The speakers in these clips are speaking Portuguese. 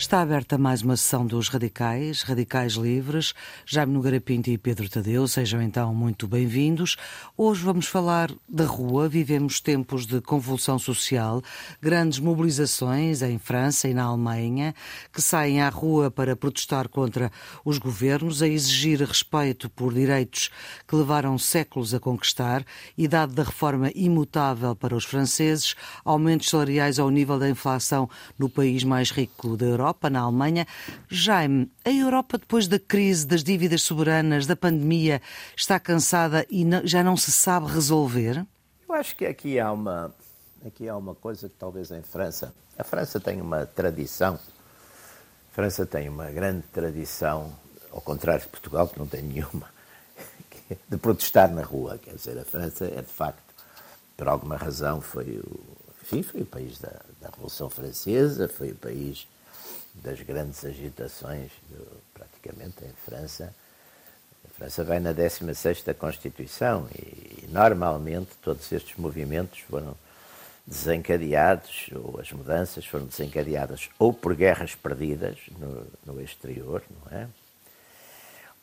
Está aberta mais uma sessão dos Radicais, Radicais Livres. Jaime Nogueira Pinto e Pedro Tadeu, sejam então muito bem-vindos. Hoje vamos falar da rua. Vivemos tempos de convulsão social, grandes mobilizações em França e na Alemanha, que saem à rua para protestar contra os governos, a exigir respeito por direitos que levaram séculos a conquistar, idade da reforma imutável para os franceses, aumentos salariais ao nível da inflação no país mais rico da Europa Europa, na Alemanha. Jaime, a Europa, depois da crise, das dívidas soberanas, da pandemia, está cansada e já não se sabe resolver? Eu acho que aqui há uma, aqui há uma coisa que talvez em França. A França tem uma tradição. A França tem uma grande tradição, ao contrário de Portugal, que não tem nenhuma, de protestar na rua. Quer dizer, a França é de facto, por alguma razão, foi o, enfim, foi o país da, da Revolução Francesa, foi o país das grandes agitações, praticamente em França. A França vai na 16ª Constituição e, normalmente todos estes movimentos foram desencadeados, ou as mudanças foram desencadeadas ou por guerras perdidas no, no exterior, não é?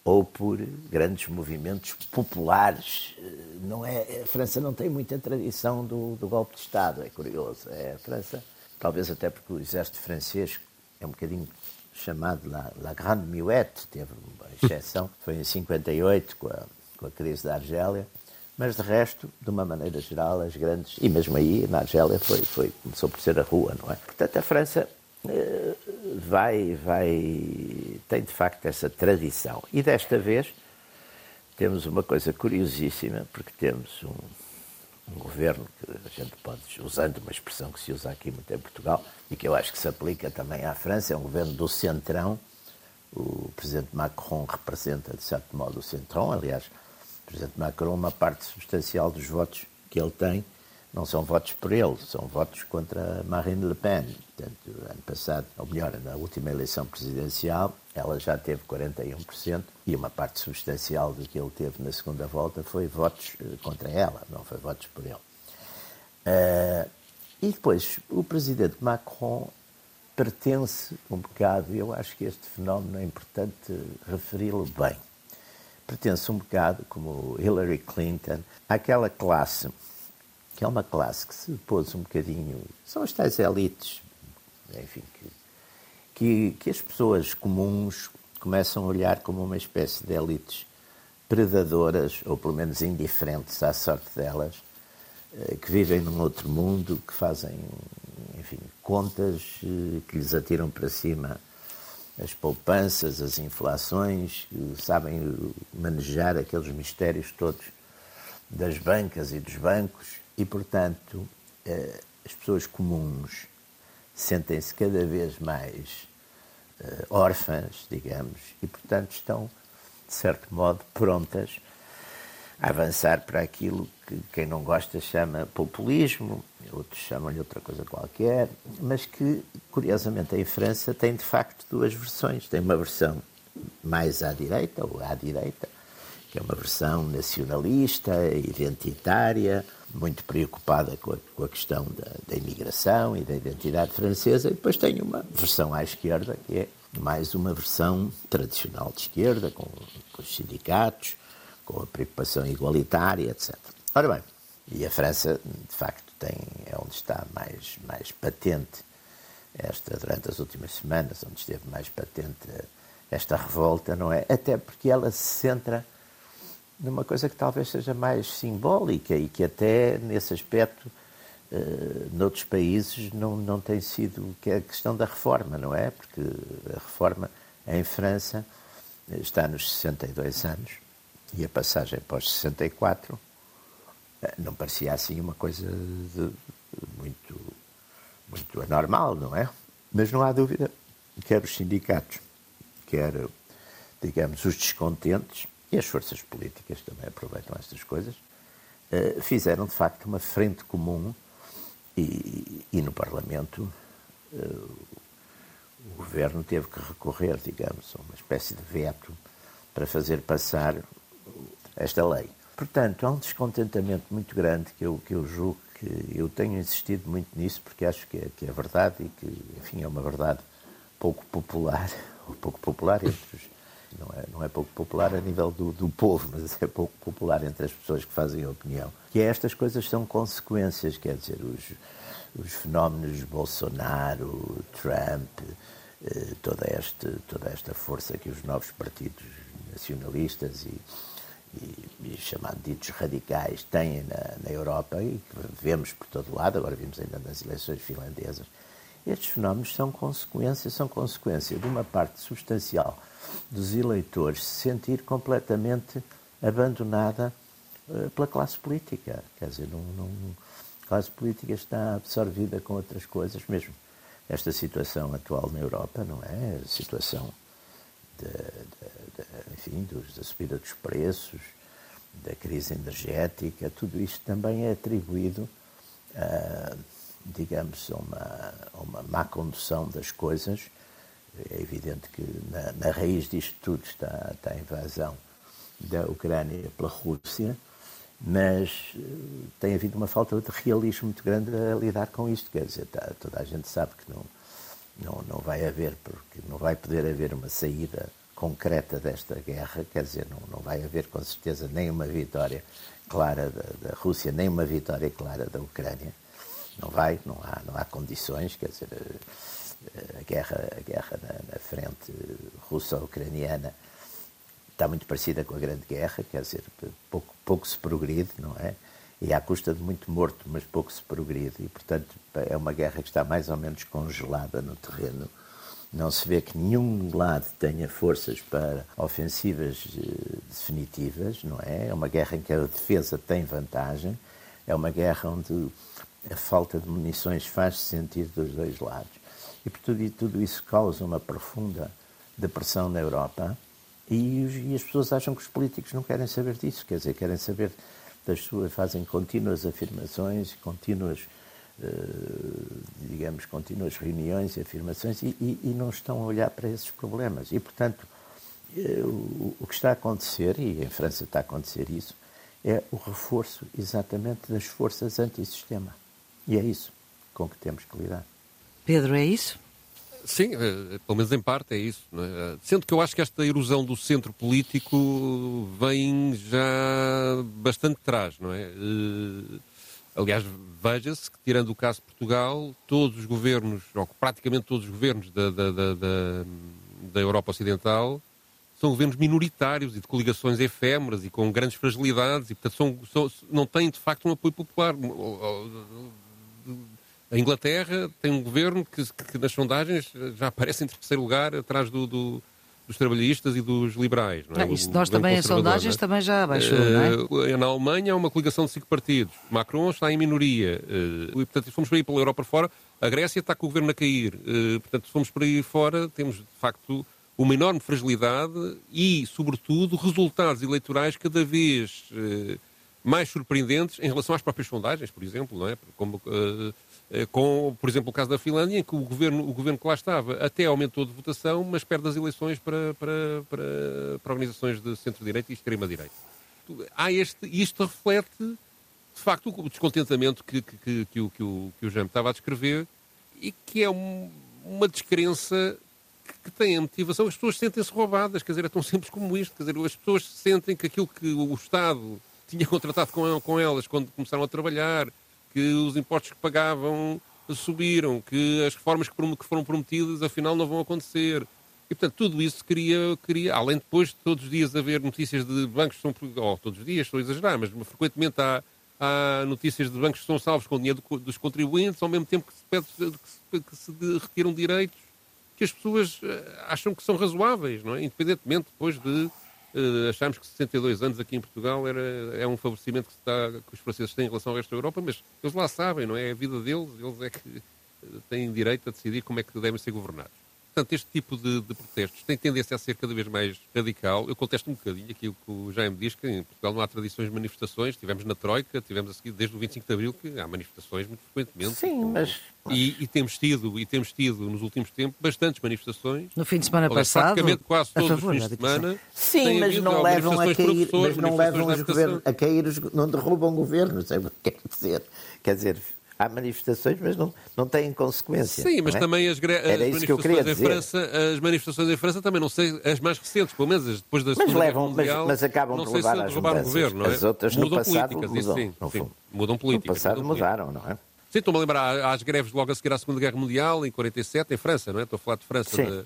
Ou por grandes movimentos populares. Não é, a França não tem muita tradição do, do golpe de Estado, é curioso. É, a França, talvez até porque o exército francês é um bocadinho chamado La, La Grande Muette, teve uma exceção, foi em 58 com a, com a crise da Argélia, mas de resto, de uma maneira geral, as grandes, e mesmo aí na Argélia foi, foi, começou por ser a rua, não é? Portanto, a França eh, vai, vai, tem de facto essa tradição. E desta vez temos uma coisa curiosíssima, porque temos um, um governo que a gente pode, usando uma expressão que se usa aqui muito em Portugal e que eu acho que se aplica também à França, é um governo do centrão. O presidente Macron representa, de certo modo, o centrão. Aliás, o presidente Macron, uma parte substancial dos votos que ele tem, não são votos por ele, são votos contra Marine Le Pen. Portanto, ano passado, ou melhor, na última eleição presidencial, ela já teve 41% e uma parte substancial do que ele teve na segunda volta foi votos eh, contra ela, não foi votos por ele. Uh, e depois, o presidente Macron pertence um bocado, eu acho que este fenómeno é importante referi-lo bem, pertence um bocado, como Hillary Clinton, àquela classe, que é uma classe que se pôs um bocadinho, são as tais elites, enfim, que que, que as pessoas comuns começam a olhar como uma espécie de elites predadoras, ou pelo menos indiferentes à sorte delas, eh, que vivem num outro mundo, que fazem, enfim, contas eh, que lhes atiram para cima as poupanças, as inflações, sabem manejar aqueles mistérios todos das bancas e dos bancos. E, portanto, eh, as pessoas comuns sentem-se cada vez mais órfãs, digamos, e, portanto, estão, de certo modo, prontas a avançar para aquilo que quem não gosta chama populismo, outros chamam-lhe outra coisa qualquer, mas que, curiosamente, em França tem de facto duas versões. Tem uma versão mais à direita, ou à direita, que é uma versão nacionalista, identitária, muito preocupada com a, com a questão da, da, imigração e da identidade francesa, e depois tem uma versão à esquerda, que é mais uma versão tradicional de esquerda, com, com os sindicatos, com a preocupação igualitária, etc. Ora bem, e a França, de facto, tem, é onde está mais, mais patente esta, durante as últimas semanas, onde esteve mais patente esta revolta, não é? Até porque ela se centra numa coisa que talvez seja mais simbólica e que até nesse aspecto uh, noutros países não, não tem sido, que é a questão da reforma, não é? Porque a reforma em França está nos 62 anos e a passagem para os 64 eh, não parecia assim uma coisa de, muito, muito anormal, não é? Mas não há dúvida, quer os sindicatos, quer, digamos, os descontentes, e as forças políticas também aproveitam estas coisas, uh, fizeram de facto uma frente comum e, e no Parlamento uh, o governo teve que recorrer, digamos, a uma espécie de veto para fazer passar esta lei. Portanto, há um descontentamento muito grande que eu, que eu julgo que eu tenho insistido muito nisso porque acho que é, que é verdade e que, enfim, é uma verdade pouco popular, ou pouco popular entre os, não é, não é pouco popular a nível do, do povo, mas é pouco popular entre as pessoas que fazem a opinião. Que é estas coisas são consequências, quer dizer, os, os fenómenos Bolsonaro, Trump, eh, toda, este, toda esta força que os novos partidos nacionalistas e, e, e chamados ditos radicais têm na, na Europa e que vemos por todo lado, agora vimos ainda nas eleições finlandesas, estes fenómenos são consequência, são consequência de uma parte substancial dos eleitores se sentir completamente abandonada uh, pela classe política. Quer dizer, não, não, a classe política está absorvida com outras coisas, mesmo esta situação atual na Europa, não é? A situação de, de, de, enfim, dos, da subida dos preços, da crise energética, tudo isto também é atribuído a, digamos, uma, uma má condução das coisas é evidente que na, na raiz disto tudo está, está, a invasão da Ucrânia pela Rússia, mas eh, tem havido uma falta de realismo muito grande a lidar com isto. Quer dizer, tá, toda a gente sabe que não, não, não vai haver, porque não vai poder haver uma saída concreta desta guerra, quer dizer, não, não vai haver com certeza nem uma vitória clara da, da Rússia, nem uma vitória clara da Ucrânia. Não vai, não há, não há condições, quer dizer a guerra, a guerra na, na frente russo-ucraniana está muito parecida com a Grande Guerra, quer dizer, pouco, pouco se progride, não é? E à custa de muito morto, mas pouco se progride. E, portanto, é uma guerra que está mais ou menos congelada no terreno. Não se vê que nenhum lado tenha forças para ofensivas eh, definitivas, não é? É uma guerra em que a defesa tem vantagem. É uma guerra onde a falta de munições faz-se sentir dos dois lados. E tudo, tudo isso causa uma profunda depressão na Europa e, e, as pessoas acham que os políticos não querem saber disso, quer dizer, querem saber das suas, fazem contínuas afirmações, contínuas, uh, digamos, contínuas reuniões e afirmações e, e, e, não estão a olhar para esses problemas. E, portanto, uh, o, o que está a acontecer, e em França está a acontecer isso, é o reforço exatamente das forças antissistema. E é isso com que temos que lidar. Pedro, é isso? Sim, eh, pelo menos em parte é isso. É? Sendo que eu acho que esta erosão do centro político vem já bastante atrás, não é? Eh, aliás, veja-se que, tirando o caso de Portugal, todos os governos, ou praticamente todos os governos da, da, da, da, da Europa Ocidental, são governos minoritários e de coligações efêmeras e com grandes fragilidades e, portanto, são, são, não têm, de facto, um apoio popular a Inglaterra tem um governo que, que, nas sondagens já aparece em terceiro lugar atrás do, do, dos trabalhistas e dos liberais. Não é? Ah, isso nós também em sondagens é? também já abaixou, uh, não é? Na Alemanha há uma coligação de cinco partidos. Macron está em minoria. Uh, e, portanto, se formos para ir pela Europa fora, a Grécia está com o governo a cair. Uh, portanto, se formos para ir fora, temos, de facto, uma enorme fragilidade e, sobretudo, resultados eleitorais cada vez mais surpreendentes em relação às próprias sondagens, por exemplo, não é? Como, eh, com, por exemplo, o caso da Finlândia, em que o governo, o governo que lá estava até aumentou de votação, mas perde as eleições para, para, para, para organizações de centro-direita e extrema-direita. Há este, isto reflete, de facto, o descontentamento que, que, que, que o, que, o, que o Jaime estava a descrever e que é um, uma descrença que tem a motivação, as pessoas sentem-se roubadas, quer dizer, é tão simples como isto, quer dizer, as pessoas sentem que aquilo que o Estado tinha contratado com, com elas quando começaram a trabalhar, que os impostos que pagavam subiram, que as reformas que foram prometidas afinal não vão acontecer. E, portanto, tudo isso queria, queria além de todos os dias haver notícias de bancos que são, oh, todos os dias, estou a exagerar, mas frequentemente há, há notícias de bancos que são salvos com dinheiro dos contribuintes, ao mesmo tempo que se, pede, que se, que se retiram direitos que as pessoas eh, acham que são razoáveis, não é? Independentemente depois de Uh, achámos que 62 anos aqui em Portugal era, é um favorecimento que, está, que os franceses têm em relação ao resto da Europa, mas eles lá sabem, não é? É a vida deles, eles é que eh, têm direito a decidir como é que devem ser governados. Portanto, este tipo de, de, protestos tem tendência a ser cada vez mais radical. Eu contesto um bocadinho aquilo que o Jaime diz, que em Portugal não há tradições de manifestações. Tivemos na Troika, tivemos a seguir desde o 25 de Abril, que há manifestações muito frequentemente. Sim, mas... E, e, temos tido, e temos tido nos últimos tempos, bastantes manifestações. No fim de semana passado, praticamente quase todos favor, os fins de semana. Sim, mas não levam a cair, mas não levam os governos a cair, os, não derrubam governos, é o que quer dizer. Quer dizer, há manifestações, mas não, não têm consequência. Sim, mas é? também as, as manifestações em França, as manifestações em França também não sei, as mais recentes, pelo menos depois da mas levam, Mundial, mas, mas acabam por levar às roubar o governo, não é? As outras mudam no passado políticas, mudam, sim, sim, mudam políticas. No passado mudam mudaram, não é? Sim, estou-me a lembrar às greves logo a seguir à Segunda Guerra Mundial, em 47, em França, não é? Estou a falar de França, de,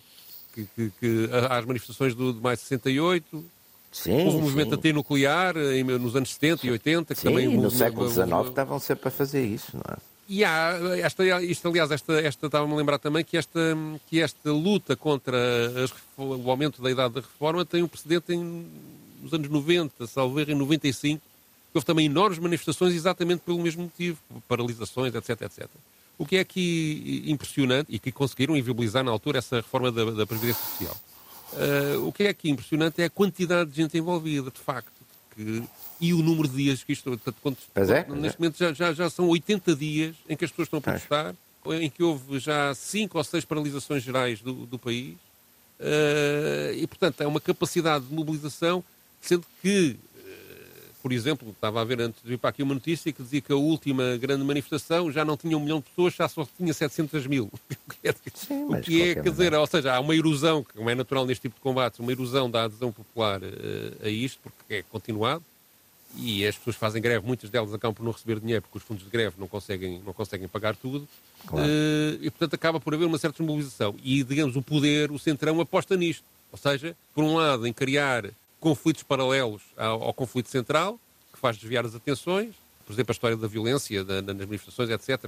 que, que, que, às manifestações do, de maio de 68, Sim, Houve um movimento sim. até nuclear em, nos anos 70 e 80. Que sim, também no século XIX estavam sempre a fazer isso, não é? E há, esta, isto, aliás, esta, esta estava-me a lembrar também que esta, que esta luta contra as, o aumento da idade da reforma tem um precedente em, nos anos 90, salvo erro, em 95, que houve também enormes manifestações exatamente pelo mesmo motivo, paralisações, etc, etc. O que é aqui impressionante, e que conseguiram inviabilizar na altura essa reforma da, da Previdência Social, Uh, o que é aqui impressionante é a quantidade de gente envolvida, de facto, que, e o número de dias que isto. Portanto, quando, é, neste momento já, já, já, são 80 dias em que as pessoas estão a protestar, em que houve já 5 ou 6 paralisações gerais do, do país, uh, e portanto é uma capacidade de mobilização, sendo que. Por exemplo, estava a ver antes de vir para aqui uma notícia que dizia que a última grande manifestação já não tinha um milhão de pessoas, já só tinha 700 mil. Sim, o que é, quer dizer, ou seja, há uma erosão, como é natural neste tipo de combates, uma erosão da adesão popular uh, a isto, porque é continuado, e as pessoas fazem greve, muitas delas acabam por não receber dinheiro, porque os fundos de greve não conseguem, não conseguem pagar tudo, claro. uh, e portanto acaba por haver uma certa desmobilização. E, digamos, o poder, o centrão aposta nisto. Ou seja, por um lado, em criar conflitos paralelos ao, ao conflito central, que faz desviar as atenções, por exemplo, a história da violência da, nas manifestações, etc.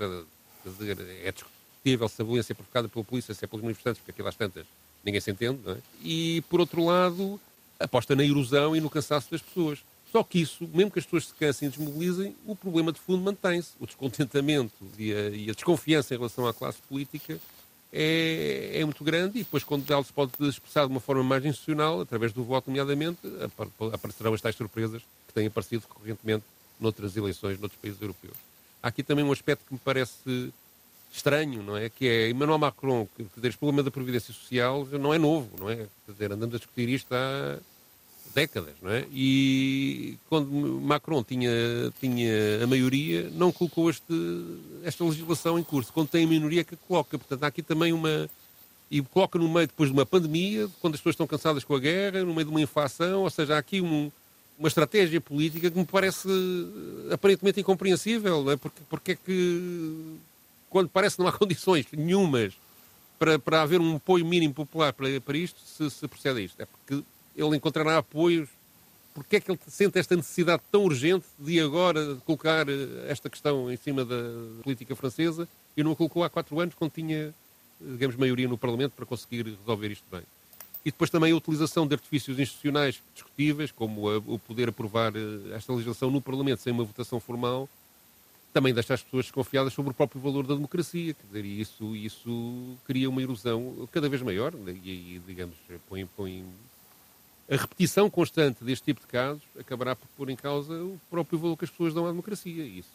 É discutível se a violência é provocada pela polícia, se é pelos manifestantes, porque aquilo às tantas ninguém se entende, não é? E, por outro lado, aposta na erosão e no cansaço das pessoas. Só que isso, mesmo que as pessoas se cansem e desmobilizem, o problema de fundo mantém-se. O descontentamento e a, e a, desconfiança em relação à classe política é, é, muito grande e depois, quando ela se pode expressar de uma forma mais institucional, através do voto, nomeadamente, aparecerão as tais surpresas que têm aparecido recorrentemente noutras eleições, noutros países europeus. Há aqui também um aspecto que me parece estranho, não é? Que é Emmanuel Macron, que dizer, este problema da previdência social não é novo, não é? Quer dizer, andamos a discutir isto há décadas, não é? E quando Macron tinha, tinha a maioria, não colocou este, esta legislação em curso. Quando tem a minoria, que coloca. Portanto, há aqui também uma. E coloca no meio depois de uma pandemia, quando as pessoas estão cansadas com a guerra, no meio de uma inflação, ou seja, há aqui um, uma estratégia política que me parece aparentemente incompreensível, não é? Porque, porque é que, quando parece que não há condições nenhumas para, para haver um apoio mínimo popular para, para isto, se, se procede a isto? É porque ele encontrará apoios. Porque é que ele sente esta necessidade tão urgente de agora colocar esta questão em cima da política francesa e não a colocou há quatro anos, quando tinha, digamos, maioria no Parlamento para conseguir resolver isto bem? E depois também a utilização de artifícios institucionais discutíveis, como o poder aprovar esta legislação no Parlamento sem uma votação formal, também deixa as pessoas desconfiadas sobre o próprio valor da democracia. Quer dizer, isso, isso cria uma erosão cada vez maior e, e digamos, põe, põe a repetição constante deste tipo de casos acabará por pôr em causa o próprio valor que as pessoas dão à democracia. Isso,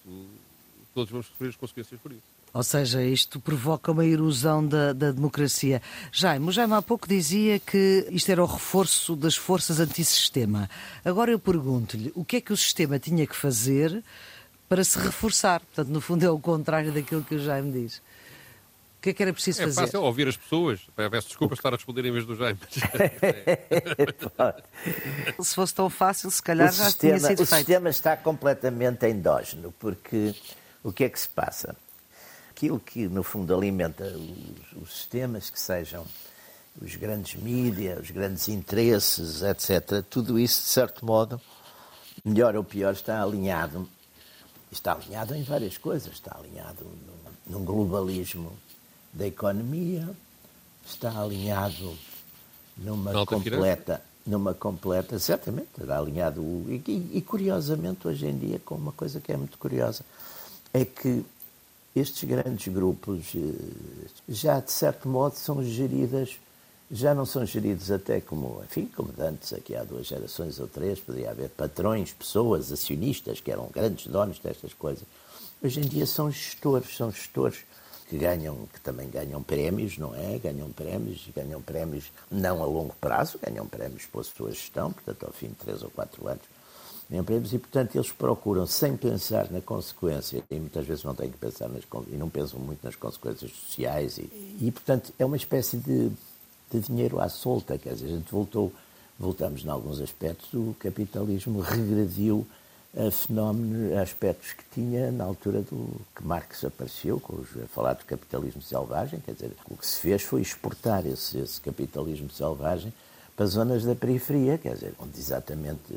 todos vamos sofrer as consequências por isso. Ou seja, isto provoca uma erosão da, da democracia. Jaime, o Jaime há pouco dizia que isto era o reforço das forças antissistema. Agora eu pergunto-lhe, o que é que o sistema tinha que fazer para se reforçar? Portanto, no fundo é o contrário daquilo que o Jaime diz. O que é que era preciso é fazer? É fácil ouvir as pessoas. Peço desculpa estar a responder em vez do Jaime. se fosse tão fácil, se calhar o já sistema, tinha sido o feito. O sistema está completamente endógeno, porque o que é que se passa? Aquilo que, no fundo, alimenta os, os sistemas, que sejam os grandes mídias, os grandes interesses, etc., tudo isso, de certo modo, melhor ou pior, está alinhado. Está alinhado em várias coisas. Está alinhado num, num globalismo da economia, está alinhado numa completa, numa completa, certamente, está alinhado, e, e, curiosamente hoje em dia, com uma coisa que é muito curiosa, é que estes grandes grupos já de certo modo são geridas, já não são geridos até como, enfim, como antes, aqui há duas gerações ou três, podia haver patrões, pessoas, acionistas que eram grandes donos destas coisas. Hoje em dia são gestores, são gestores que ganham, que também ganham prémios, não é? Ganham prémios, ganham prémios não a longo prazo, ganham prémios pela sua gestão, portanto, ao fim de três ou quatro anos, empregos e, portanto, eles procuram, sem pensar na consequência, e muitas vezes não têm que pensar nas, e não pensam muito nas consequências sociais, e, e portanto, é uma espécie de, de dinheiro à solta, quer dizer, a gente voltou, voltamos em alguns aspectos, o capitalismo regrediu a fenómeno, a aspectos que tinha na altura do que Marx apareceu, com os, a falar do capitalismo selvagem, quer dizer, o que se fez foi exportar esse, esse capitalismo selvagem para zonas da periferia, quer dizer, onde exatamente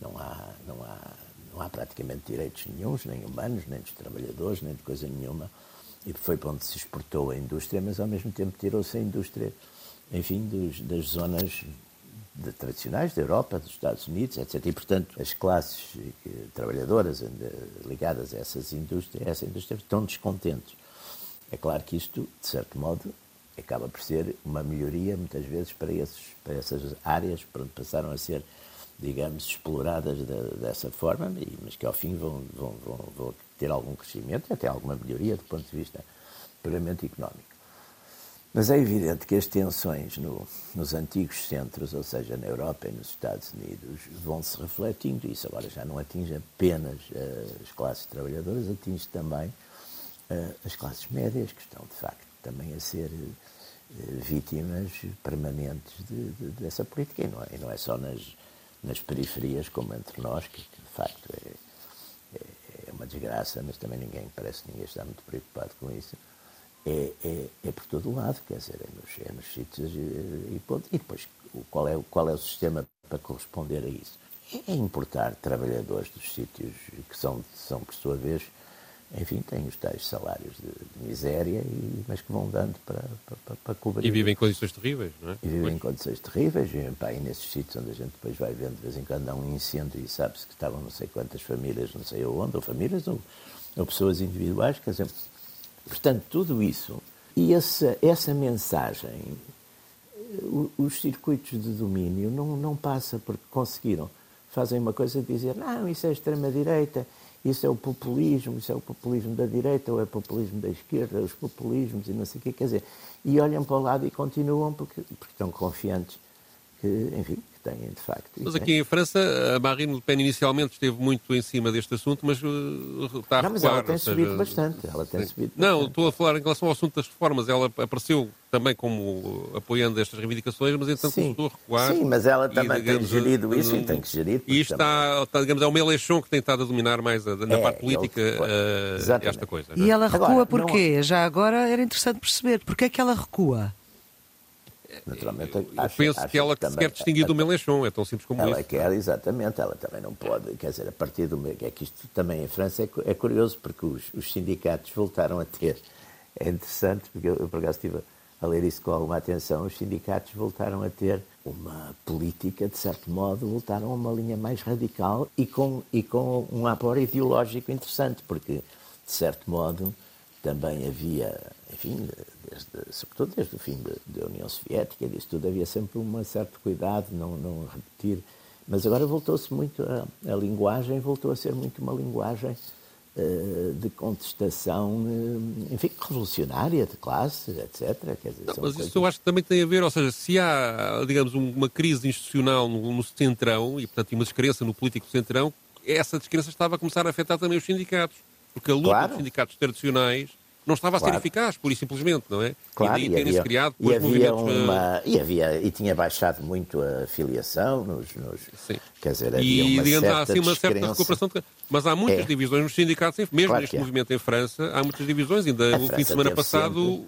não há, não há, não há praticamente direitos nenhums, nem humanos, nem dos trabalhadores, nem de coisa nenhuma. E foi para onde se exportou a indústria, mas ao mesmo tempo tirou-se a indústria, enfim, dos, das zonas de, tradicionais da Europa, dos Estados Unidos, etc. E, portanto, as classes trabalhadoras ligadas a, essas indústrias, a essa indústria estão descontentes. É claro que isto, de certo modo, acaba por ser uma melhoria, muitas vezes, para, esses, para essas áreas, onde passaram a ser digamos, exploradas dessa forma, mas que ao fim vão, vão, vão, vão ter algum crescimento até alguma melhoria do ponto de vista puramente económico. Mas é evidente que as tensões no, nos antigos centros, ou seja, na Europa e nos Estados Unidos, vão se refletindo. Isso agora já não atinge apenas uh, as classes trabalhadoras, atinge também uh, as classes médias, que estão, de facto, também a ser uh, vítimas permanentes de, de, dessa política. E não é, e não é só nas, nas periferias como entre nós, que, que de facto é, é, é, uma desgraça, mas também ninguém, parece que ninguém está muito preocupado com isso, é, é, é por todo o lado, quer dizer, é nos, é nos sítios e, e, e depois qual é, qual é o sistema para corresponder a isso? É importar trabalhadores dos sítios que são, são por sua vez, enfim, têm os tais salários de, de miséria, e, mas que vão dando para, para, para cobrir. E vivem em condições terríveis, não é? E vivem em condições terríveis, vivem para aí nesses sítios onde a gente depois vai vendo de vez em quando há um incêndio e sabe-se que estavam não sei quantas famílias, não sei onde, ou famílias ou, ou pessoas individuais, quer dizer, portanto, tudo isso e essa, essa mensagem, os circuitos de domínio não, não passa porque conseguiram, fazem uma coisa de dizer, não, isso é extrema-direita, isso é o populismo, isso é o populismo da direita ou é o populismo da esquerda, os populismos e não sei o quê, quer dizer, e olham para o lado e continuam porque, porque estão confiantes que, enfim, que têm de facto. Mas aqui em França, a Marine Le Pen inicialmente esteve muito em cima deste assunto, mas uh, está a Não, mas ela tem subido bastante, ela tem subido Não, bastante. estou a falar em relação ao assunto das reformas, ela apareceu também como apoiando estas reivindicações, mas então sim, começou a recuar. Sim, mas ela também e, digamos, tem gerido isso e tem que gerir. E está, está, digamos, é uma eleição que tem estado a dominar mais a, na é, parte política uh, esta coisa. E ela recua agora, porquê? Não... Já agora era interessante perceber. Porquê é que ela recua? Naturalmente, eu acho, penso acho que ela que se quer distinguir do Mélenchon, é tão simples como ela isso. Ela quer, exatamente, ela também não pode, quer dizer, a partir do... É que isto também em França é, é curioso, porque os, os, sindicatos voltaram a ter, é interessante, porque eu, eu por acaso estive a ler isso com alguma atenção, os sindicatos voltaram a ter uma política, de certo modo, voltaram a uma linha mais radical e com, e com um apoio ideológico interessante, porque, de certo modo, também havia, enfim, desde, sobretudo desde o fim da União Soviética, disso tudo, havia sempre um certo cuidado, não, não repetir. Mas agora voltou-se muito, a, a, linguagem voltou a ser muito uma linguagem uh, de contestação, uh, enfim, revolucionária, de classe, etc. Quer dizer, não, mas isso eu acho que também tem a ver, ou seja, se há, digamos, uma crise institucional no, no centrão, e portanto uma descrença no político centrão, essa descrença estava a começar a afetar também os sindicatos. Porque a luta claro. dos sindicatos tradicionais não estava a ser claro. eficaz, pura e simplesmente, não é? Claro, e daí terem-se criado e havia movimentos... Uma, e, havia, e tinha baixado muito a filiação nos... nos Sim. Quer dizer, havia e, uma digamos, certa há assim uma certa recuperação. De... Mas há muitas é. divisões nos sindicatos, mesmo claro neste é. movimento em França, há muitas divisões. Ainda o fim de semana passado... Sempre...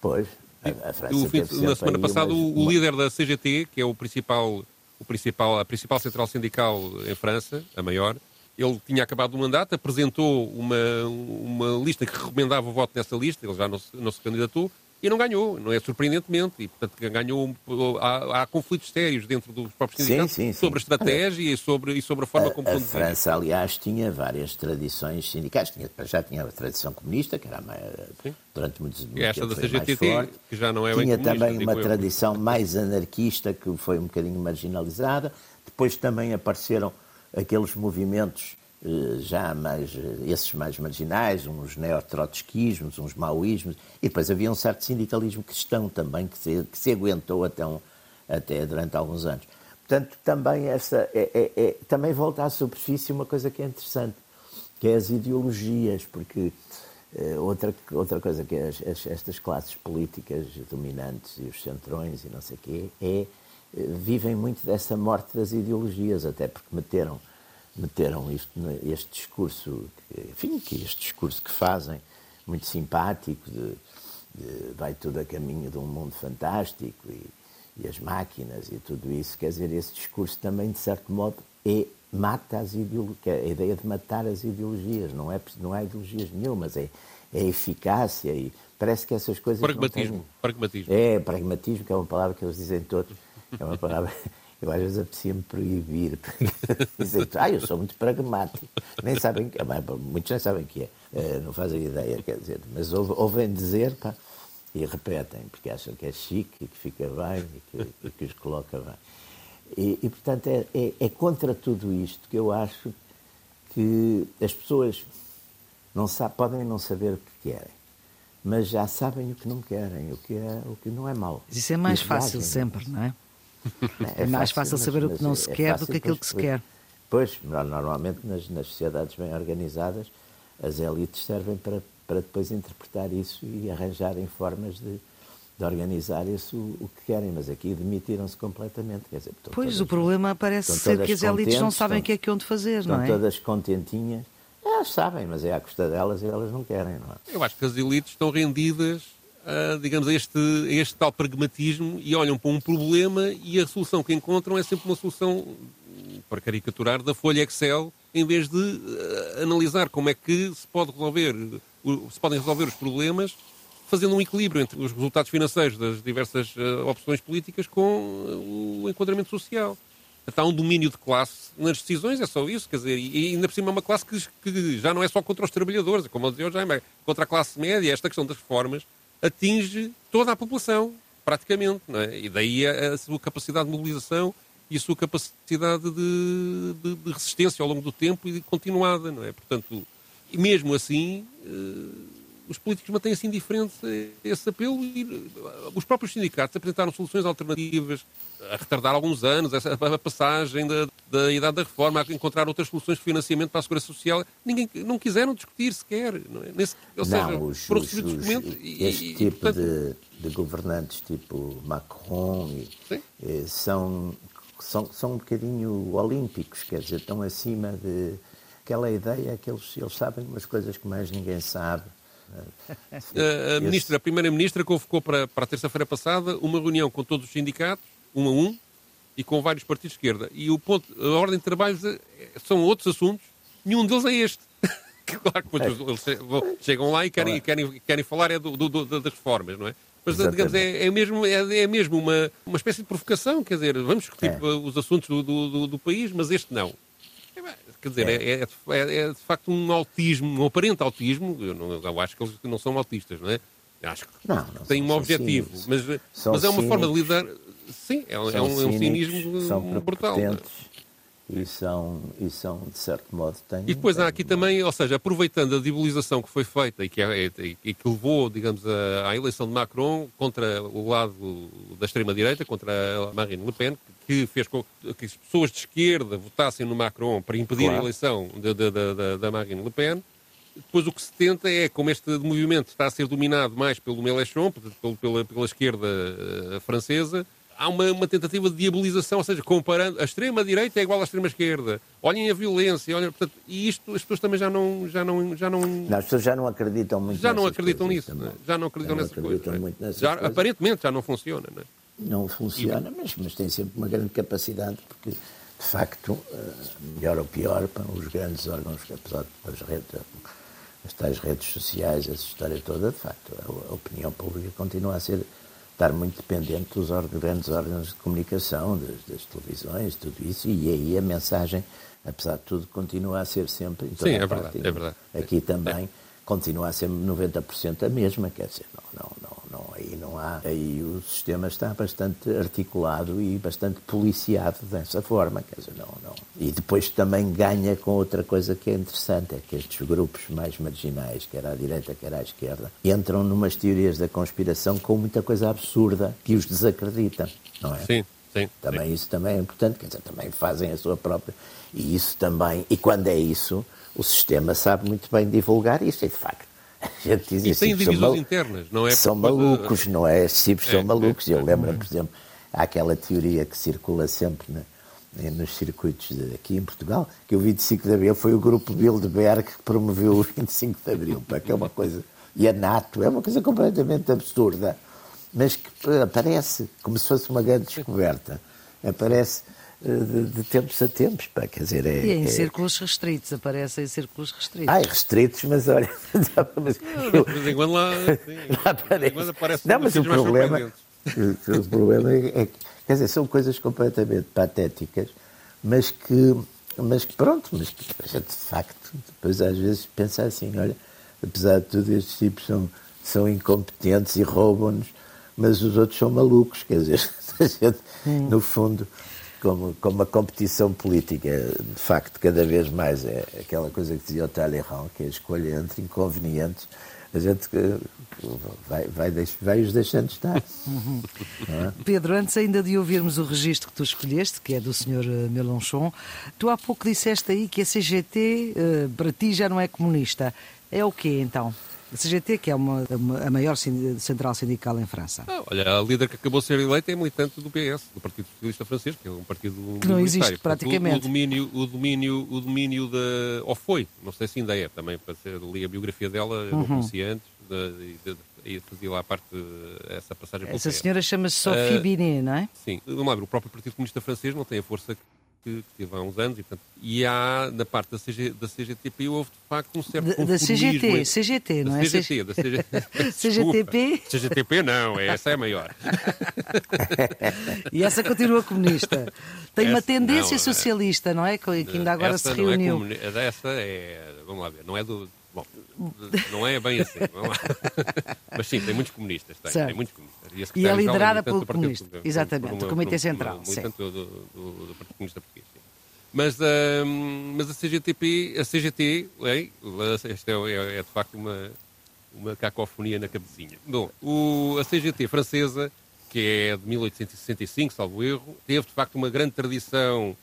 Pois, a, a França o fim, Na semana passada, uma... o líder da CGT, que é o principal, o principal, a principal central sindical em França, a maior, ele tinha acabado o mandato, apresentou uma, uma lista que recomendava o voto nessa lista, ele já não se, não se candidatou, e não ganhou, não é surpreendentemente, e portanto ganhou, há, há conflitos sérios dentro dos próprios sindicatos sim, sim, sim. sobre a estratégia e sobre, e sobre a forma a, como... A França, aliás, tinha várias tradições sindicais, tinha, já tinha a tradição comunista, que era mais, durante muitos anos Esta da CGT, forte. que já não é Tinha também uma eu. tradição mais anarquista, que foi um bocadinho marginalizada, depois também apareceram aqueles movimentos eh, já mais, eh, esses mais marginais, uns neotrotskismos, uns maoísmos, e depois havia um certo sindicalismo cristão também que se, que se aguentou até, um, até durante alguns anos. portanto, também, essa, é, é, é, também volta à superfície uma coisa que é interessante, que é as ideologias, porque eh, outra, outra coisa que as, as, estas classes políticas dominantes e os centrões e não sei o quê, é, vivem muito dessa morte das ideologias, até porque meteram, meteram isto, este discurso, enfim, que este discurso que fazem, muito simpático, de, de, vai tudo a caminho de um mundo fantástico e, e as máquinas e tudo isso, quer dizer, esse discurso também, de certo modo, é mata as ideologias, é a ideia de matar as ideologias, não é, não há ideologias nenhumas, é, é eficácia e parece que essas coisas. Pragmatismo. Têm... pragmatismo. É, pragmatismo, que é uma palavra que eles dizem todos. É uma palavra. Eu às vezes aprecio-me proibir. Dizem, ah, eu sou muito pragmático. Nem sabem, muitos nem sabem o que é. Uh, não fazem ideia, quer dizer. Mas ouvem dizer, pá, e repetem, porque acham que é chique e que fica bem e que, e que os coloca bem. E, e portanto, é, é, é, contra tudo isto que eu acho que as pessoas não sabe, podem não saber o que querem, mas já sabem o que não querem, o que, é, o que não é mau. Isso é mais fácil sempre, não é? É, é mais fácil, saber mas, o que não se é quer do que aquilo que se quer. Pois, normalmente nas, nas sociedades bem organizadas, as elites servem para, para depois interpretar isso e arranjarem formas de, de organizar isso o que querem, mas aqui demitiram-se completamente. Quer dizer, pois, todas, o problema parece ser que as elites não sabem o que é que onde fazer, não é? Estão todas contentinhas. Elas sabem, mas é à custa delas e elas não querem, não é? Eu acho que as elites estão rendidas digamos, a este, a este tal pragmatismo e olham para um problema e a solução que encontram é sempre uma solução, para caricaturar, da folha Excel, em vez de uh, analisar como é que se pode resolver, uh, se podem resolver os problemas fazendo um equilíbrio entre os resultados financeiros das diversas uh, opções políticas com o enquadramento social. Está um domínio de classe nas decisões, é só isso, quer dizer, e ainda por cima é uma classe que, que já não é só contra os trabalhadores, como eu dizia o Jaime, é contra a classe média, esta questão das reformas atinge toda a população, praticamente, é? E daí a, a sua capacidade de mobilização e a sua capacidade de, de, de, resistência ao longo do tempo e continuada, não é? Portanto, mesmo assim, uh, os políticos mantêm-se indiferentes a esse apelo e uh, os próprios sindicatos apresentaram soluções alternativas a retardar alguns anos essa, a passagem da, da idade da reforma, a encontrar outras soluções de financiamento para a segurança social. Ninguém, não quiseram discutir sequer. Não é? Nesse, ou seja, não, os, foram os, os, e, Este e, tipo portanto... de, de, governantes, tipo Macron, e, eh, são, são, são um bocadinho olímpicos, quer dizer, estão acima de aquela ideia que eles, eles sabem umas coisas que mais ninguém sabe. A, a, ministra, a primeira-ministra convocou para, para a terça-feira passada uma reunião com todos os sindicatos um a um, e com vários partidos de esquerda. E o ponto, a ordem de trabalhos é, são outros assuntos, nenhum deles é este. claro que eles chegam lá e querem, querem, querem falar é do, do, das reformas, não é? Mas, digamos, é, é, mesmo, é, é, mesmo uma, uma espécie de provocação, quer dizer, vamos discutir é. os assuntos do, do, do, país, mas este não. É, quer dizer, é. É, é, é, de facto um autismo, um aparente autismo, eu, não, eu acho que eles não são autistas, não é? Acho que não, não têm um objetivo, mas, mas é uma forma de lidar, Sim, é, um, é um, é cinismo são brutal. E são, e são, de certo modo, têm... E depois há aqui também, ou seja, aproveitando a debilização que foi feita e que, é, e que levou, digamos, à eleição de Macron contra o lado da extrema-direita, contra a Marine Le Pen, que fez com que as pessoas de esquerda votassem no Macron para impedir claro. a eleição da Marine Le Pen, depois o que se tenta é, como este movimento está a ser dominado mais pelo Mélenchon, pela, pela esquerda uh, francesa, há uma, uma, tentativa de diabolização, ou seja, comparando a extrema-direita é igual à extrema-esquerda. Olhem a violência, olhem, portanto, e isto as pessoas também já não... Já não, já não... não as pessoas já não acreditam muito Já não acreditam nisso, né? já não acreditam já não nessas coisas. Muito nessas já, coisas. Aparentemente já não funciona, não é? Não funciona, mas, mas tem sempre uma grande capacidade, porque, de facto, eh, melhor ou pior, para os grandes órgãos, apesar das redes, as tais redes sociais, essa história toda, de facto, a opinião pública continua a ser estar muito dependente dos grandes órgãos de comunicação, das, das, televisões, tudo isso, e aí a mensagem, apesar de tudo, continua a ser sempre. Sim, é verdade, é verdade. Aqui também é. continua a ser 90% a mesma, quer dizer, não, não, não não, aí não há. Aí o sistema está bastante articulado e bastante policiado dessa forma. Quer dizer, não, não. E depois também ganha com outra coisa que é interessante, é que estes grupos mais marginais, quer à direita, quer à esquerda, entram numas teorias da conspiração com muita coisa absurda que os desacredita, não é? Sim. Sim, também sim. isso também é importante, quer dizer, também fazem a sua própria. E isso também, e quando é isso, o sistema sabe muito bem divulgar isso, e de facto. A gente diz e isso. tem divisões mal... internas, não é? São malucos, não é? Estes tipos é, são malucos. É, Eu lembro, por exemplo, há aquela teoria que circula sempre né, nos circuitos de, aqui em Portugal, que o 25 de Abril foi o grupo Bilderberg que promoveu o 25 de Abril, que é uma coisa. E a NATO é uma coisa completamente absurda mas que aparece como se fosse uma grande descoberta. Aparece eh, de, de tempos a tempos, pá, quer dizer... É, e em é... círculos restritos, aparece em círculos restritos. Ai, restritos, mas olha... mas eu, de vez em quando lá, lá aparece. Quando aparece Não, mas o problema, o problema é, é que, quer dizer, são coisas completamente patéticas, mas que, mas que pronto, mas que a gente de facto, depois às vezes pensa assim, olha, apesar de tudo, estes tipos são, são incompetentes e roubam-nos, mas os outros são malucos, quer dizer, hum. no fundo, como, como a competição política, de facto, cada vez mais é aquela coisa que dizia o Talleyrand, que é a escolha entre inconvenientes, a gente vai, vai, vai os deixando estar. Uhum. É? Pedro, antes ainda de ouvirmos o registro que tu escolheste, que é do Sr. Eh, Mélenchon, tu há pouco disseste aí que a CGT eh, para ti já não é comunista. É o quê então? A CGT, que é uma, uma, a maior central sindical em França. Ah, olha, a líder que acabou de ser eleita é militante do PS, do Partido Socialista Francês, que é um partido que não existe praticamente. O, o, domínio, o domínio, o domínio da, ou foi, não sei se ainda é, também para ser li a biografia dela, uhum. não conhecia antes, de, de, e fazia lá parte essa passagem. Essa senhora chama-se Sophie uh, Binet, não é? Sim, lá ver, o próprio Partido Comunista Francês não tem a força que, que teve há uns anos e, portanto, e há na parte da, CG, da CGTP houve de facto um certo da, da CGT, CGT, não é? CGT, da CGT. CGTP? CGTP não, essa é a maior. e essa continua comunista. Tem essa, uma tendência não, socialista, não é? Que ainda agora se reuniu. Não é essa é, vamos lá ver, não é do Bom, não é bem assim. Mas sim, tem muitos comunistas. Tem, tem muitos comunistas. E, e é liderada pelo comunista. Partido, Exatamente, uma, Comitê Central. Muito do, do, do, Partido Comunista Português. Sim. Mas, uh, mas a CGTP, a CGT, é, esta é, é, é, de facto uma, uma cacofonia na cabecinha. Bom, o, a CGT francesa, que é de 1865, salvo erro, teve de facto uma grande tradição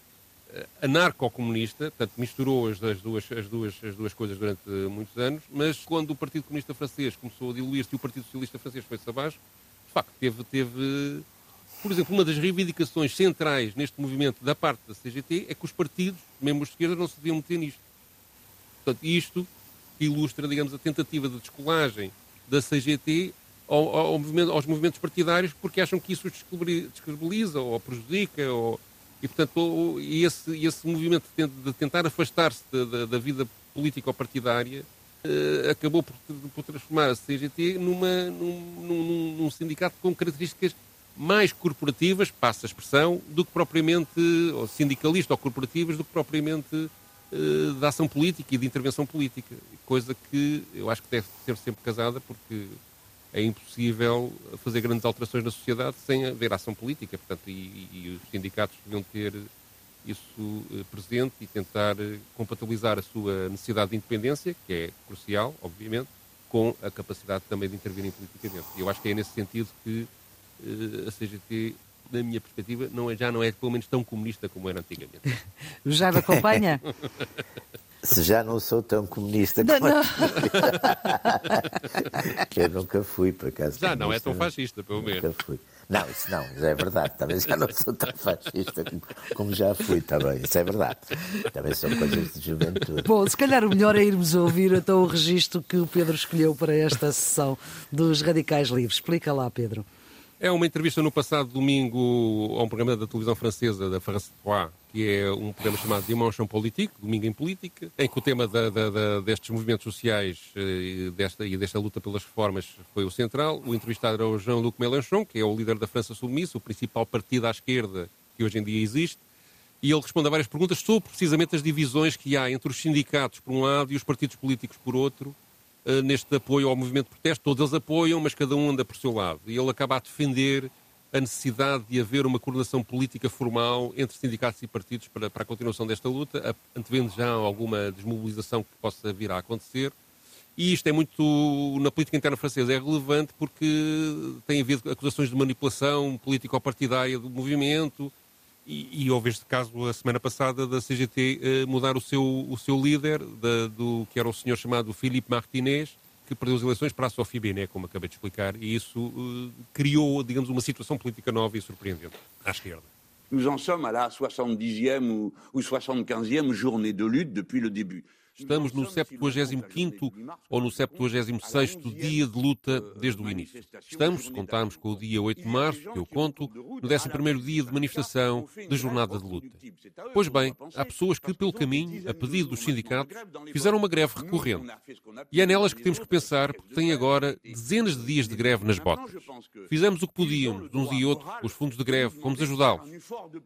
anarco-comunista, portanto misturou as, as, duas, as, duas, as duas coisas durante muitos anos, mas quando o Partido Comunista Francês começou a diluir-se e o Partido Socialista Francês foi-se abaixo, de facto teve, teve, por exemplo, uma das reivindicações centrais neste movimento da parte da CGT é que os partidos, mesmo de esquerda, não se deviam meter nisto. Portanto, isto ilustra, digamos, a tentativa de descolagem da CGT ao, ao movimento, aos movimentos partidários porque acham que isso os descredibiliza ou prejudica ou e, portanto, esse, esse movimento de tentar afastar-se da, da, vida político-partidária uh, acabou por, por, transformar a CGT numa, num, num, num, sindicato com características mais corporativas, passa a expressão, do que propriamente, ou sindicalista ou corporativas, do que propriamente uh, da ação política e de intervenção política. Coisa que eu acho que deve ser sempre casada, porque é impossível fazer grandes alterações na sociedade sem haver ação política, portanto, e, e os sindicatos deviam ter isso eh, presente e tentar eh, compatibilizar a sua necessidade de independência, que é crucial, obviamente, com a capacidade também de intervir politicamente. E eu acho que é nesse sentido que uh, a CGT, na minha perspectiva, não é, já não é pelo menos tão comunista como era antigamente. Já me acompanha? Se já não sou tão comunista não, como não. Eu nunca fui, por acaso. Já não é tão fascista, pelo menos. Nunca fui. Não, isso não, isso é verdade. Também já não sou tão fascista como, como já fui, também. Isso é verdade. Também são coisas de juventude. Bom, se calhar o melhor é irmos ouvir então o registro que o Pedro escolheu para esta sessão dos Radicais Livres. Explica lá, Pedro. É uma entrevista no passado domingo a um programa da televisão francesa, da France 3, que é um programa chamado Dimension Politique, Domingo em Política, em que o tema da, da, da, destes movimentos sociais e eh, desta, e desta luta pelas reformas foi o central. O entrevistado era o Jean-Luc Mélenchon, que é o líder da França Submissa, o principal partido à esquerda que hoje em dia existe, e ele responde a várias perguntas sobre precisamente as divisões que há entre os sindicatos, por um lado, e os partidos políticos, por outro, eh, neste apoio ao movimento de protesto. Todos eles apoiam, mas cada um anda por seu lado. E ele acaba a defender a necessidade de haver uma coordenação política formal entre sindicatos e partidos para, para a continuação desta luta, antevendo já alguma desmobilização que possa vir a acontecer. E isto é muito, na política interna francesa, é relevante porque tem havido acusações de manipulação político-partidária do movimento e, e houve este caso a semana passada da CGT eh, mudar o seu, o seu líder, da, do, que era o senhor chamado Philippe Martinez, que perdeu as eleições para a Sophie Benet, como acabei de explicar, e isso uh, criou, digamos, uma situação política nova e surpreendente à esquerda. Nous en sommes à la 70e ou, ou 75e journée de lutte depuis le début. Estamos no 75º ou no 76º dia de luta desde o início. Estamos, se contarmos com o dia 8 de março, que eu conto, no 11º dia de manifestação, de jornada de luta. Pois bem, há pessoas que, pelo caminho, a pedido dos sindicatos, fizeram uma greve recorrente. E é nelas que temos que pensar, porque têm agora dezenas de dias de greve nas botas. Fizemos o que podíamos, uns e outros, os fundos de greve, fomos ajudá-los.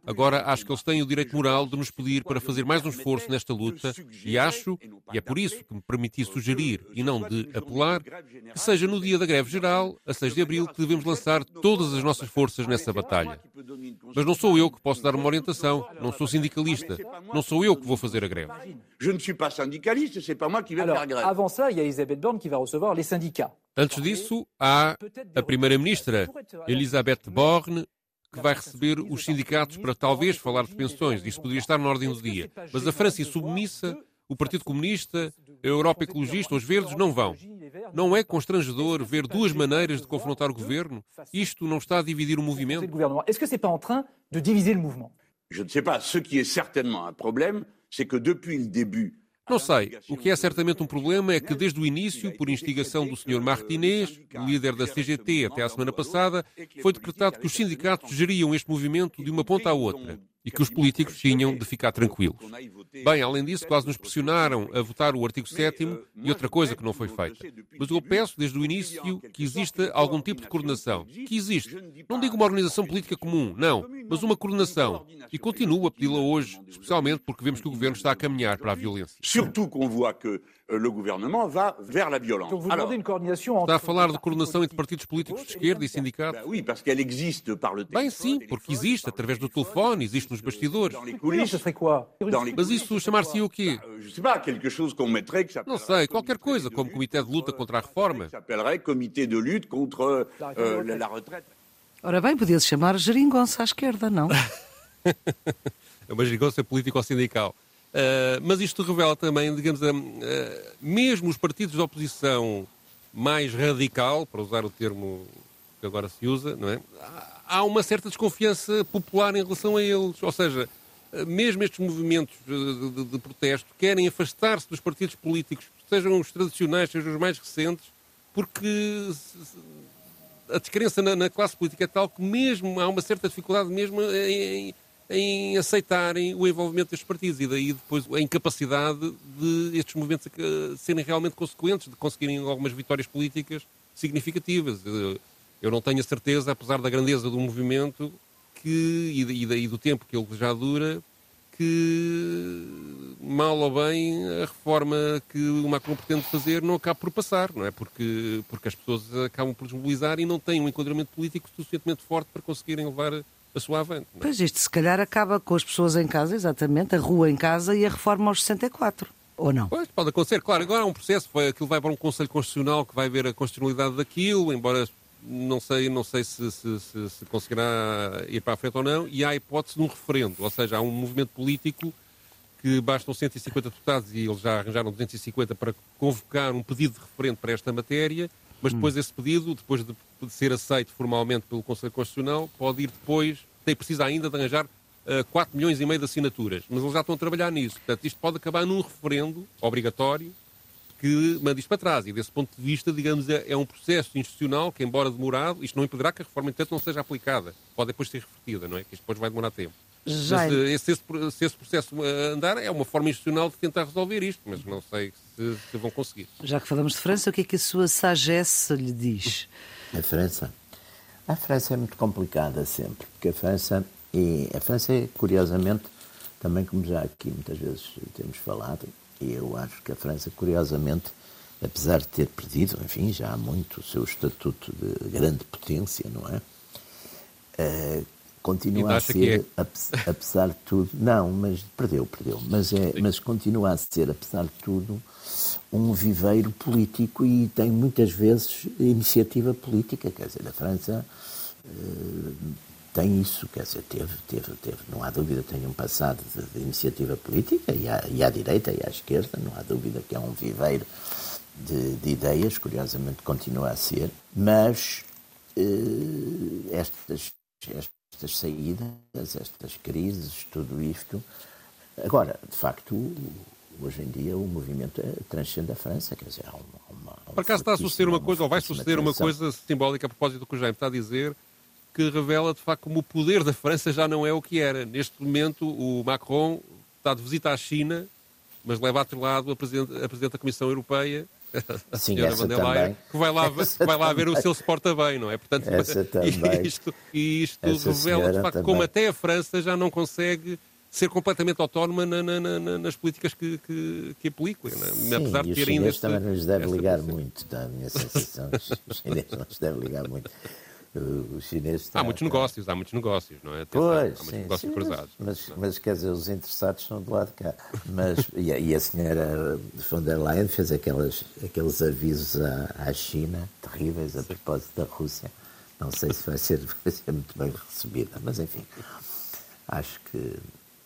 Agora acho que eles têm o direito moral de nos pedir para fazer mais um esforço nesta luta e acho e é por isso que me permiti sugerir, e não de apelar, que seja no dia da greve geral, a 6 de abril, que devemos lançar todas as nossas forças nessa batalha. Mas não sou eu que posso dar uma orientação, não sou sindicalista, não sou eu que vou fazer a greve. Je ne suis pas syndicaliste, c'est pas moi qui vais faire grève. Avant ça, il y a Elisabeth Borne qui va recevoir les syndicats. Antes disso, há a primeira-ministra, Elisabeth Borne, que vai receber os sindicatos para talvez falar de pensões. Isso poderia estar na ordem do dia. Mas a França submissa o Partido Comunista, a Europa Ecologista, os Verdes não vão. Não é constrangedor ver duas maneiras de confrontar o governo? Isto não está a dividir o movimento? Est-ce que c'est pas en train de diviser le mouvement Je ne sais pas. Ce qui est certainement un problème, c'est que depuis le début, Não sei. O que é certamente um problema é que, desde o início, por instigação do Sr. Martinez, líder da CGT até à semana passada, foi decretado que os sindicatos geriam este movimento de uma ponta à outra e que os políticos tinham de ficar tranquilos. Bem, além disso, quase nos pressionaram a votar o artigo 7 e outra coisa que não foi feita. Mas eu peço desde o início que exista algum tipo de coordenação. Que existe. Não digo uma organização política comum, não, mas uma coordenação. E continuo a pedi-la hoje, especialmente porque vemos que o governo está a caminhar para a violência. surtout qu'on voit que euh, le gouvernement va vers la violence. Está a falar de coordenação entre partidos políticos de esquerda e sindicatos? Bem, sim, porque existe através do telefone, existe nos bastidores. Mas isso chamar-se o quê? Euh, Não sei, qualquer coisa, como Comitê de Luta contra a Reforma. euh. Ora bem, podia-se chamar geringonça à esquerda, não? É uma gigância político-sindical. Uh, mas isto revela também, digamos, uh, mesmo os partidos de oposição mais radical, para usar o termo que agora se usa, não é? Há- uma certa desconfiança popular em relação a eles. Ou seja, uh, mesmo estes movimentos uh, de, de protesto querem afastar-se dos partidos políticos, sejam os tradicionais, sejam os mais recentes, porque a descrença na, na classe política é tal que mesmo há uma certa dificuldade mesmo em, em aceitarem o envolvimento destes partidos e daí depois a incapacidade de estes movimentos eh, serem realmente consequentes, de conseguirem algumas vitórias políticas significativas. Eu não tenho a certeza, apesar da grandeza do movimento que, e, e, e do tempo que ele já dura, que mal ou bem a reforma que o Macron pretende fazer não acaba por passar, não é? Porque, porque as pessoas acabam por desmobilizar e não têm um enquadramento político suficientemente forte para conseguirem levar a sua avante. é? Pois isto se calhar acaba com as pessoas em casa, exatamente, a rua em casa e a reforma aos 64. Ou não? Pois, pode acontecer. Claro, agora há um processo, vai, aquilo vai para um Conselho Constitucional que vai ver a constitucionalidade daquilo, embora não sei, não sei se, se, se- se conseguirá ir para a frente ou não, e há a hipótese de um referendo, ou seja, há um movimento político que bastam 150 deputados e eles já arranjaram 250 para convocar um pedido de referendo para esta matéria, mas depois esse pedido, depois de, de ser aceito formalmente pelo Conselho Constitucional, pode ir depois, tem precisa ainda de arranjar eh, 4 milhões e meio de assinaturas, mas eles já estão a trabalhar nisso. Portanto, isto pode acabar num referendo obrigatório que manda isto para trás. E desse ponto de vista, digamos, é, é um processo institucional que, embora demorado, isto não impedirá que a reforma, entanto, não seja aplicada. Pode depois ser revertida, não é? Que isto depois vai demorar tempo. Já Mas eh, se esse, se esse processo eh, andar, é uma forma institucional de tentar resolver isto, mas não sei se, se vão conseguir. Já que falamos de França, o que é que a sua sagesse lhe diz? A França? A França é muito complicada sempre, porque a França, e a França é, curiosamente, também como já aqui muitas vezes temos falado, eu acho que a França, curiosamente, apesar de ter perdido, enfim, já há muito o seu estatuto de grande potência, não é? Eh, continua a é? ser, ape- apesar de tudo, não, mas perdeu, perdeu, mas, é, mas continua a ser, apesar de tudo, um viveiro político e tem muitas vezes iniciativa política. Quer dizer, a França uh, tem isso, quer dizer, teve, teve, teve, não há dúvida, tem um passado de, de iniciativa política e à, e à, direita e à esquerda, não há dúvida que é um viveiro de, de ideias, curiosamente continua a ser, mas uh, estas, estas saídas, estas crises, tudo isto. Agora, de facto, hoje em dia o movimento é, transcende a França, quer dizer, há uma. uma Por acaso está a suceder uma coisa, ou vai suceder uma coisa simbólica a propósito do que o Jaime está a dizer, que revela de facto como o poder da França já não é o que era. Neste momento, o Macron está de visita à China, mas leva atrelado a Presidente, a Presidente da Comissão Europeia a Sim, senhora der Leyen, que vai lá, vai lá ver o seu se porta bem, não é? Portanto, essa também. isto, e isto revela, de facto, também. como até a França já não consegue ser completamente autónoma na, na, na, nas políticas que, que, que aplicam, é? Sim, apesar de ter ainda. Este, também nos deve ligar muito, dá a minha sensação. os chineses não nos deve ligar muito os chineses. Há muitos negócios, há muitos negócios, não é? Atenção, pois, há muitos sim, negócios sim, cruzados. Mas, mas, mas, quer dizer, os interessados são do lado de cá. Mas, e, a, e a senhora von der Leyen fez aquelas, aqueles avisos à, à China terríveis a propósito da Rússia. Não sei se vai ser, vai ser muito bem recebida, mas enfim, acho que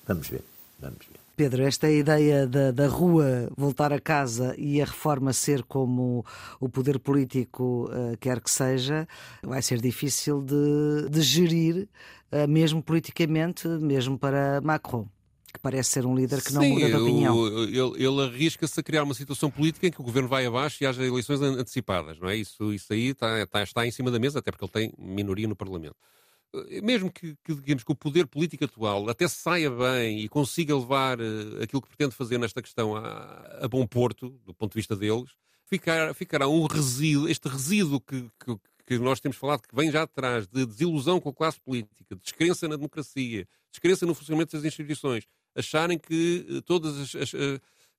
vamos ver, vamos ver. Pedro, esta ideia da, da, rua voltar a casa e a reforma ser como o poder político uh, quer que seja, vai ser difícil de, de gerir, uh, mesmo politicamente, mesmo para Macron que parece ser um líder que não Sim, muda de opinião. Ele, ele arrisca-se a criar uma situação política em que o governo vai abaixo e haja eleições antecipadas, não é? Isso, isso aí está, está, está em cima da mesa, até porque ele tem minoria no Parlamento. Eh, mesmo que, que, digamos, que o poder político atual até saia bem e consiga levar uh, aquilo que pretende fazer nesta questão a, a, bom porto, do ponto de vista deles, ficar, ficará um resíduo, este resíduo que, que, que, nós temos falado, que vem já atrás, de desilusão com a classe política, descrença na democracia, descrença no funcionamento das instituições, acharem que uh, todas as, as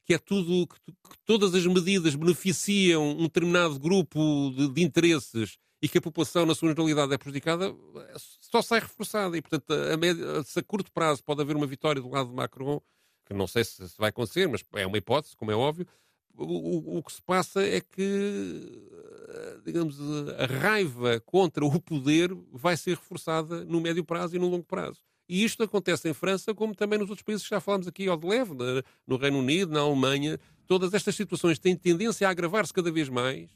que é tudo, que, todas as medidas beneficiam um determinado grupo de, de interesses e que a população, na sua generalidade, é prejudicada, só sai reforçada. E, portanto, a, se a curto prazo pode haver uma vitória do lado de Macron, que não sei se, vai acontecer, mas é uma hipótese, como é óbvio, o, o, que se passa é que, digamos, a raiva contra o poder vai ser reforçada no médio prazo e no longo prazo. E isto acontece em França, como também nos outros países que já falámos aqui ao de leve, no Reino Unido, na Alemanha. Todas estas situações têm tendência a agravar-se cada vez mais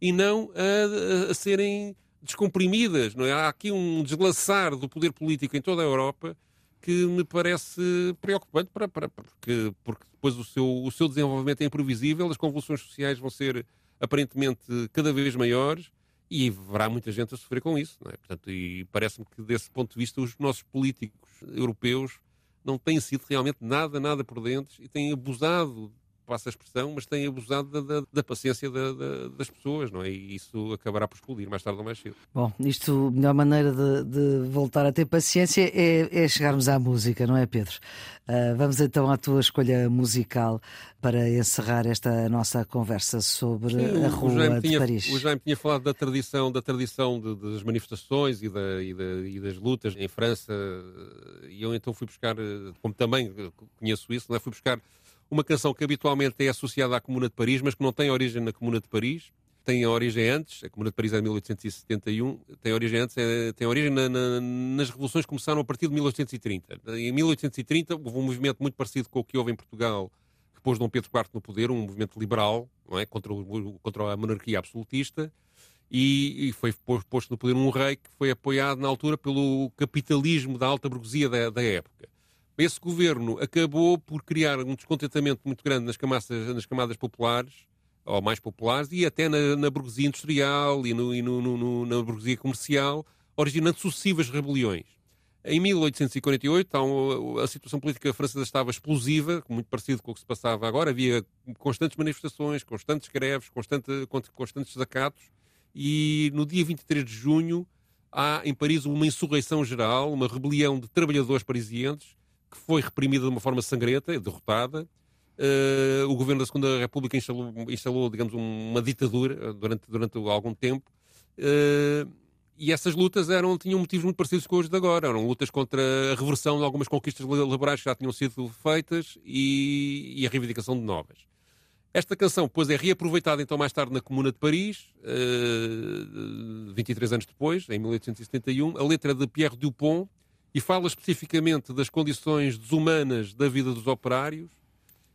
e não a, a, serem descomprimidas. É? Há aqui um desglaçar do poder político em toda a Europa que me parece preocupante para, para, porque, porque depois o seu, o seu desenvolvimento é imprevisível, as convulsões sociais vão ser aparentemente cada vez maiores e haverá muita gente a sofrer com isso. É? Portanto, e parece-me que desse ponto de vista os nossos políticos europeus não têm sido realmente nada, nada prudentes e têm abusado passa a expressão, mas tem abusado da, da, da paciência da, das pessoas, não é? E isso acabará por explodir mais tarde ou mais cedo. Bom, isto, a melhor maneira de, de voltar a ter paciência é, é, chegarmos à música, não é, Pedro? Uh, vamos então à tua escolha musical para encerrar esta nossa conversa sobre Sim, a rua de tinha, Paris. O Jaime tinha falado da tradição, da tradição de, das manifestações e, e, e, das lutas em França, e eu então fui buscar, como também conheço isso, não é? fui buscar uma canção que habitualmente é associada à Comuna de Paris, mas que não tem origem na Comuna de Paris, tem origem antes, a Comuna de Paris é de 1871, tem origem antes, é, tem origem na, na, nas revoluções que começaram a partir de 1830. Em 1830 houve um movimento muito parecido com o que houve em Portugal, que pôs Dom Pedro IV no poder, um movimento liberal, não é? contra, o, contra a monarquia absolutista, e, e, foi posto no poder um rei que foi apoiado na altura pelo capitalismo da alta burguesia da, da época. Esse governo acabou por criar um descontentamento muito grande nas camadas, nas camadas populares, ou mais populares, e até na, na burguesia industrial e, no, e no, no, na burguesia comercial, originando sucessivas rebeliões. Em 1848, então, a situação política francesa estava explosiva, muito parecido com o que se passava agora. Havia constantes manifestações, constantes greves, constante, constantes desacatos. E no dia 23 de junho, há em Paris uma insurreição geral, uma rebelião de trabalhadores parisienses, que foi reprimida de uma forma sangrenta, derrotada. Uh, o governo da Segunda República instalou, instalou digamos, uma ditadura durante, durante algum tempo. Uh, e essas lutas eram, tinham motivos muito parecidos com os de agora. Eram lutas contra a reversão de algumas conquistas laborais que já tinham sido feitas e, e a reivindicação de novas. Esta canção depois é reaproveitada então mais tarde na Comuna de Paris, uh, 23 anos depois, em 1871. A letra é de Pierre Dupont e fala especificamente das condições desumanas da vida dos operários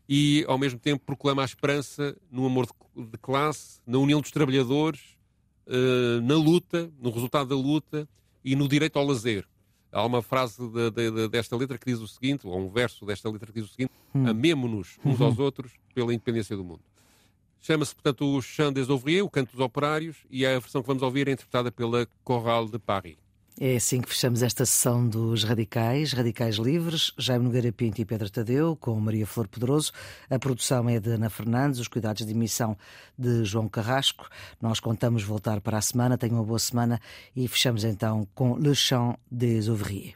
e, ao mesmo tempo, proclama a esperança no amor de, classe, na união dos trabalhadores, uh, na luta, no resultado da luta e no direito ao lazer. Há uma frase de, de, desta letra que diz o seguinte, ou um verso desta letra que diz o seguinte: hum. Amemo-nos uns aos uhum. outros pela independência do mundo. Chama-se, portanto, o Chant des Ouvriers, o Canto dos Operários, e a versão que vamos ouvir é interpretada pela Chorale de Paris. É assim que fechamos esta sessão dos Radicais, Radicais Livres, Jaime Nogueira Pinto e Pedro Tadeu, com Maria Flor Pedroso. A produção é de Ana Fernandes, os cuidados de emissão de João Carrasco. Nós contamos voltar para a semana, tenham uma boa semana e fechamos então com Le Chant des Ouvriers.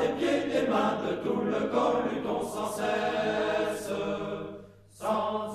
des pieds, des mains, de tout le corps, luttons sans cesse, sans